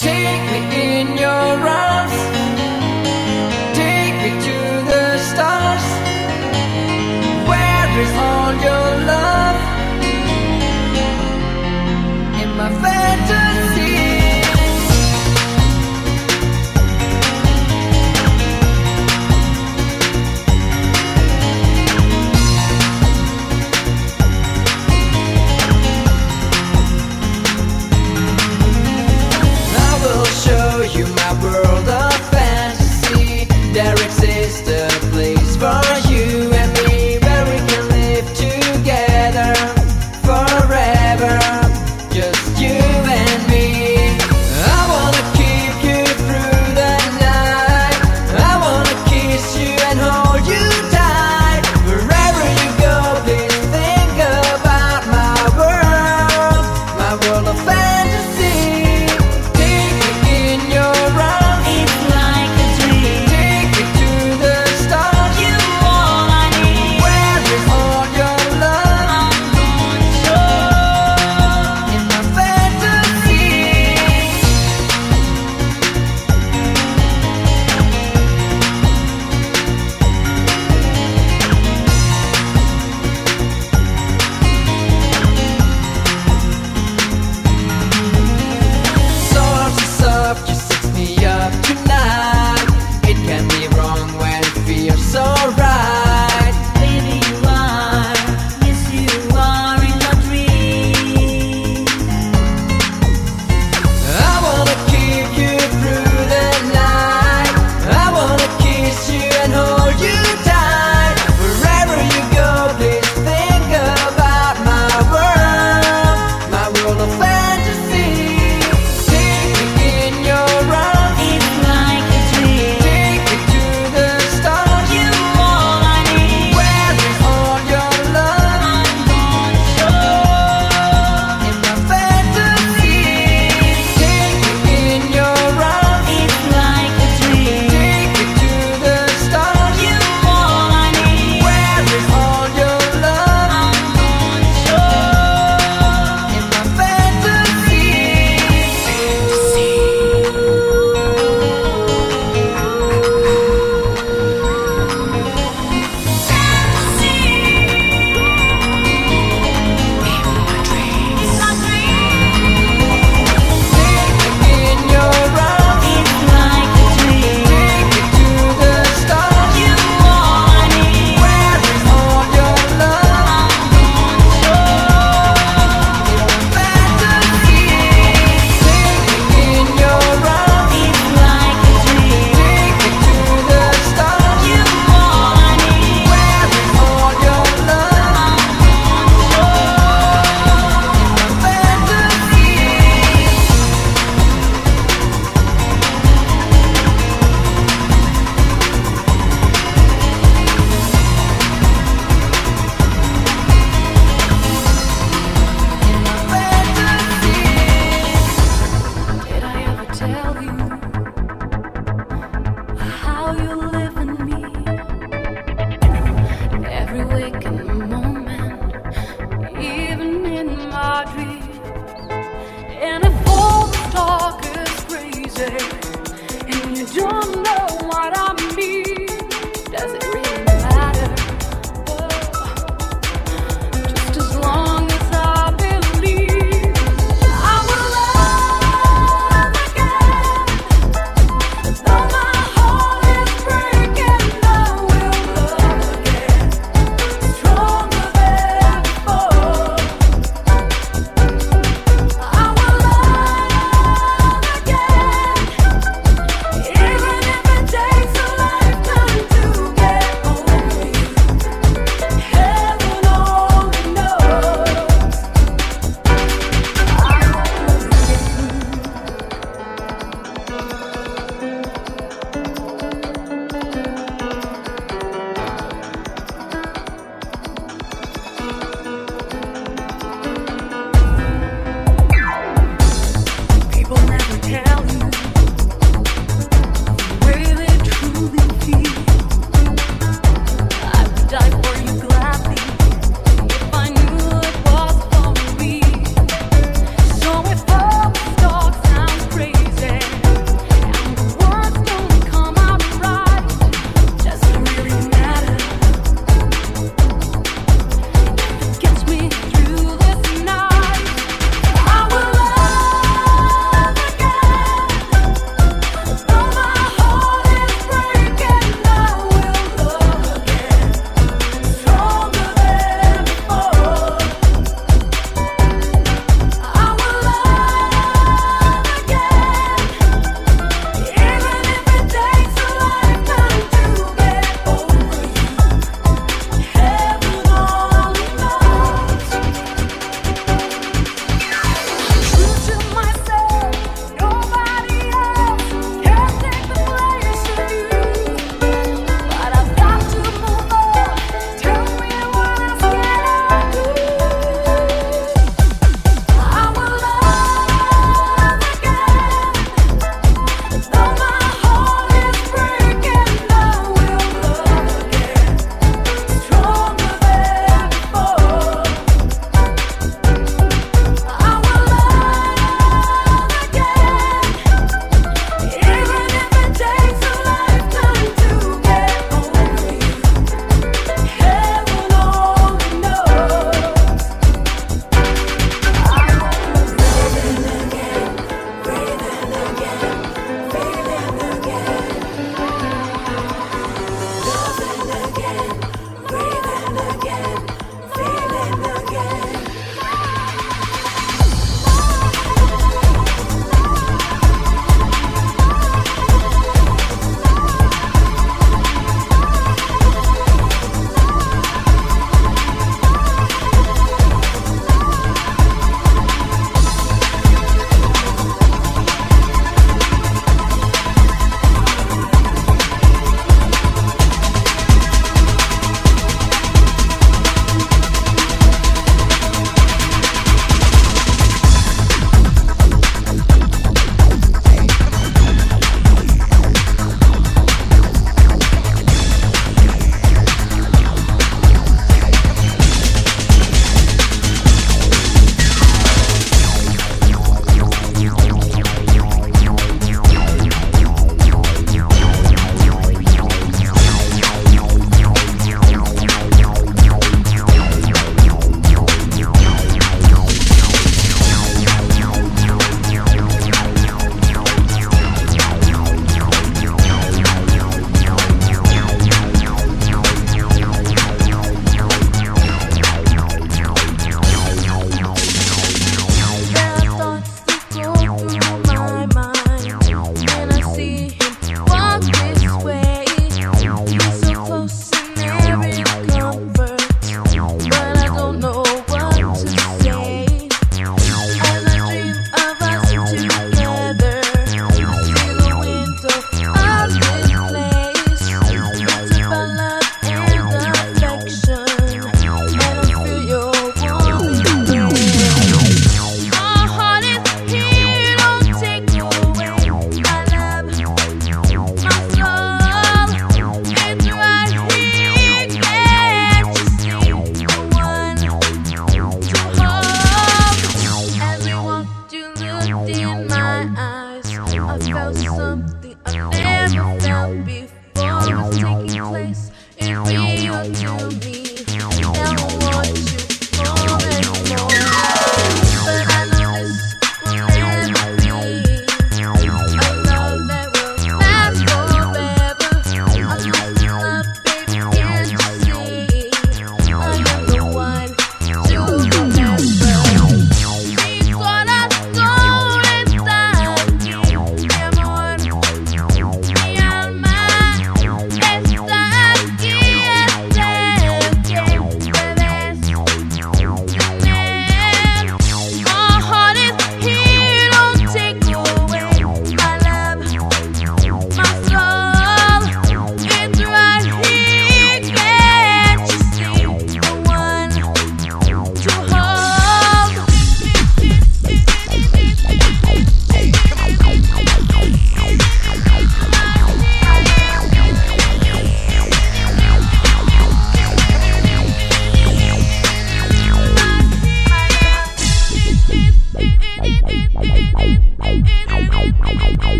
Take me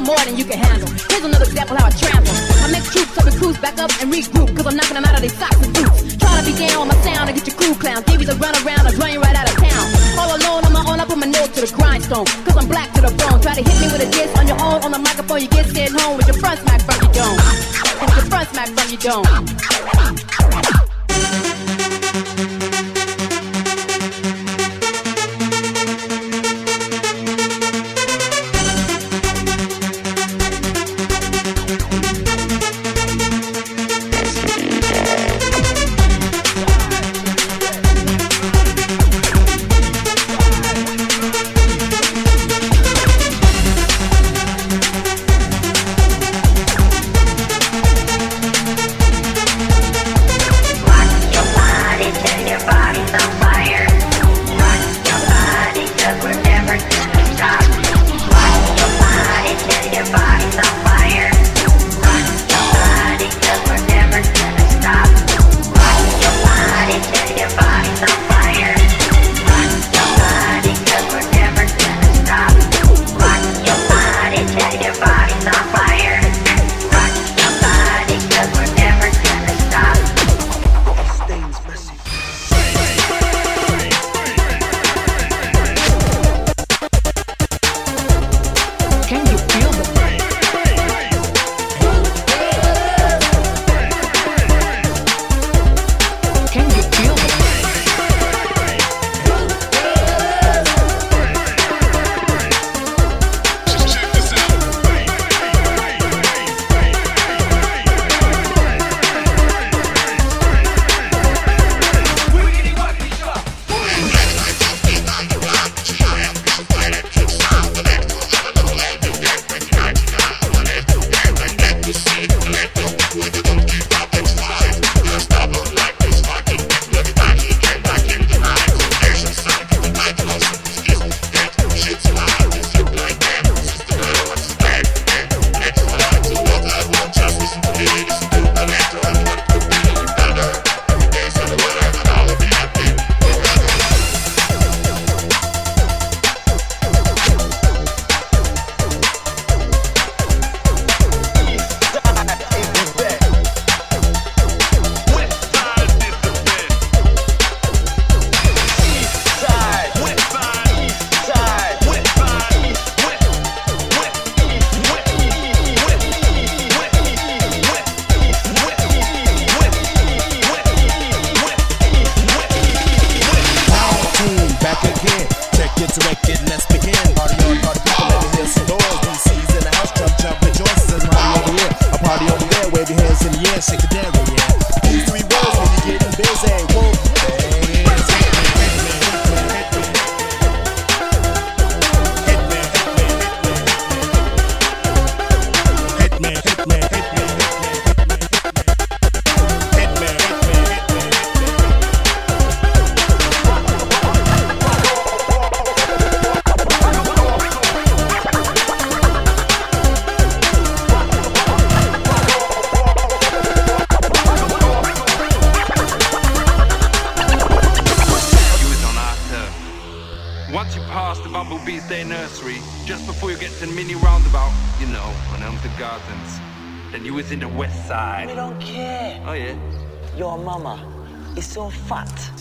I'm more than you can handle. Here's another example how I travel. I make troops up the crews back up and regroup, cause I'm knocking them out of their socks and boots. Try to be down on my sound and get your crew clown. Give you the runaround, I'm right out of town. All alone on my own, I put my nose to the grindstone, cause I'm black to the bone. Try to hit me with a diss on your own, on the microphone, you get sent home with your front smack from your dome. With your front smack from your dome.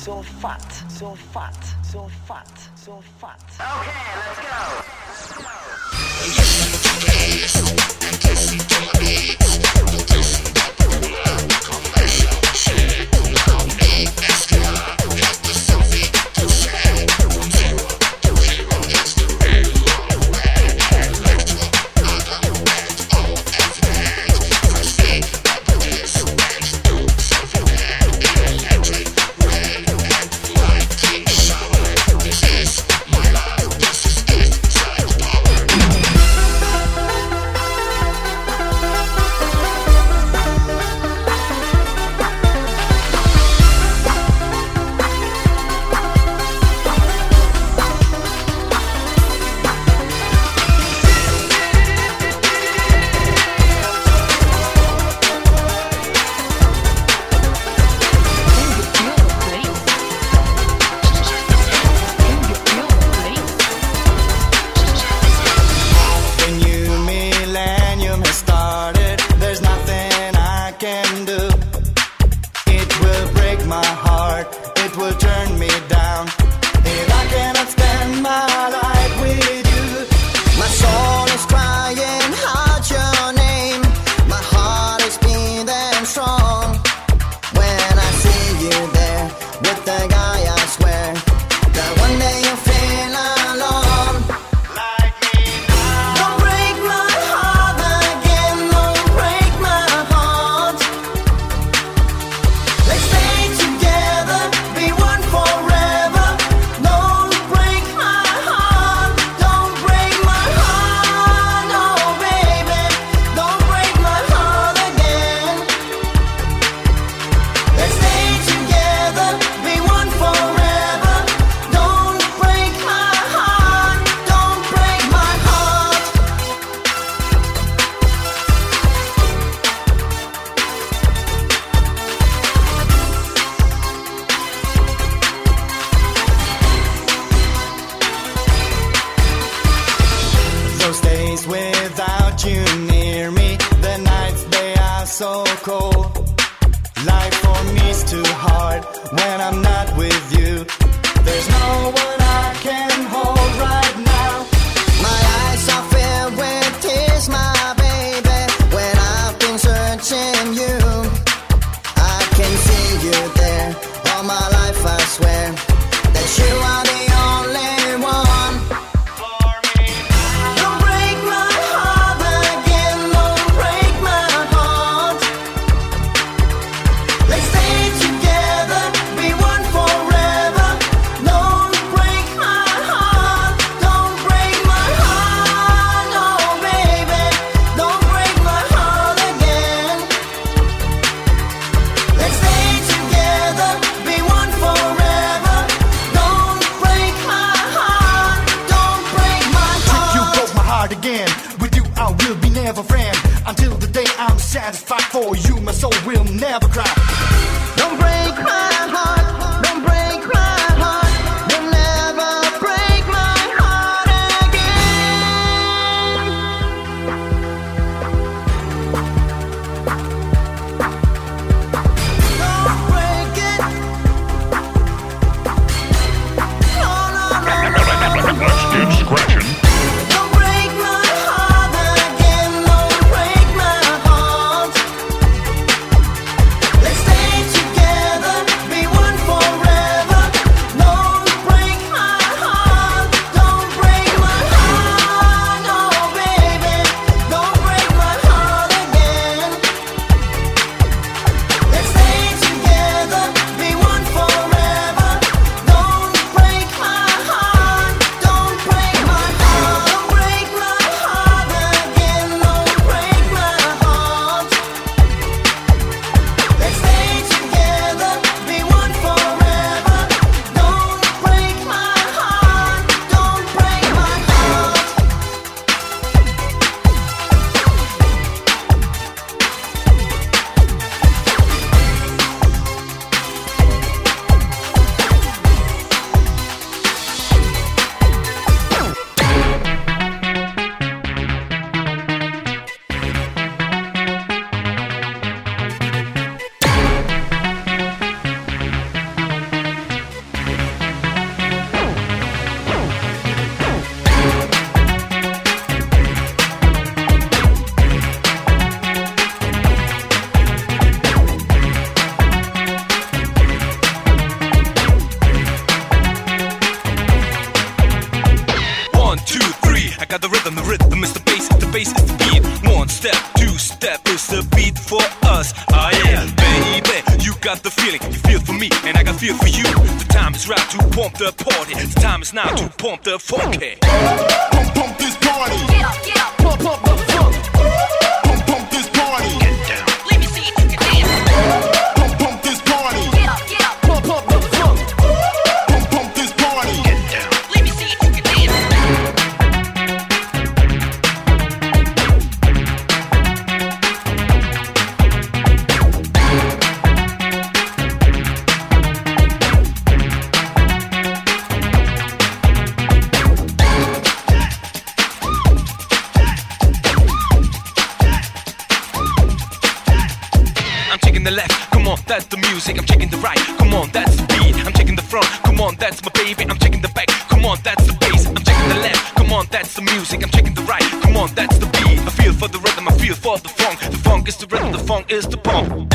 sulfat, sulfat, sulfat, sulfat. Okay, my soul will never cry. Don't break my pump the party. The time is now to pump the funk. Pump, pump this party. Get up, get up. Pump, pump the funky. is the rhythm, the funk is the pump.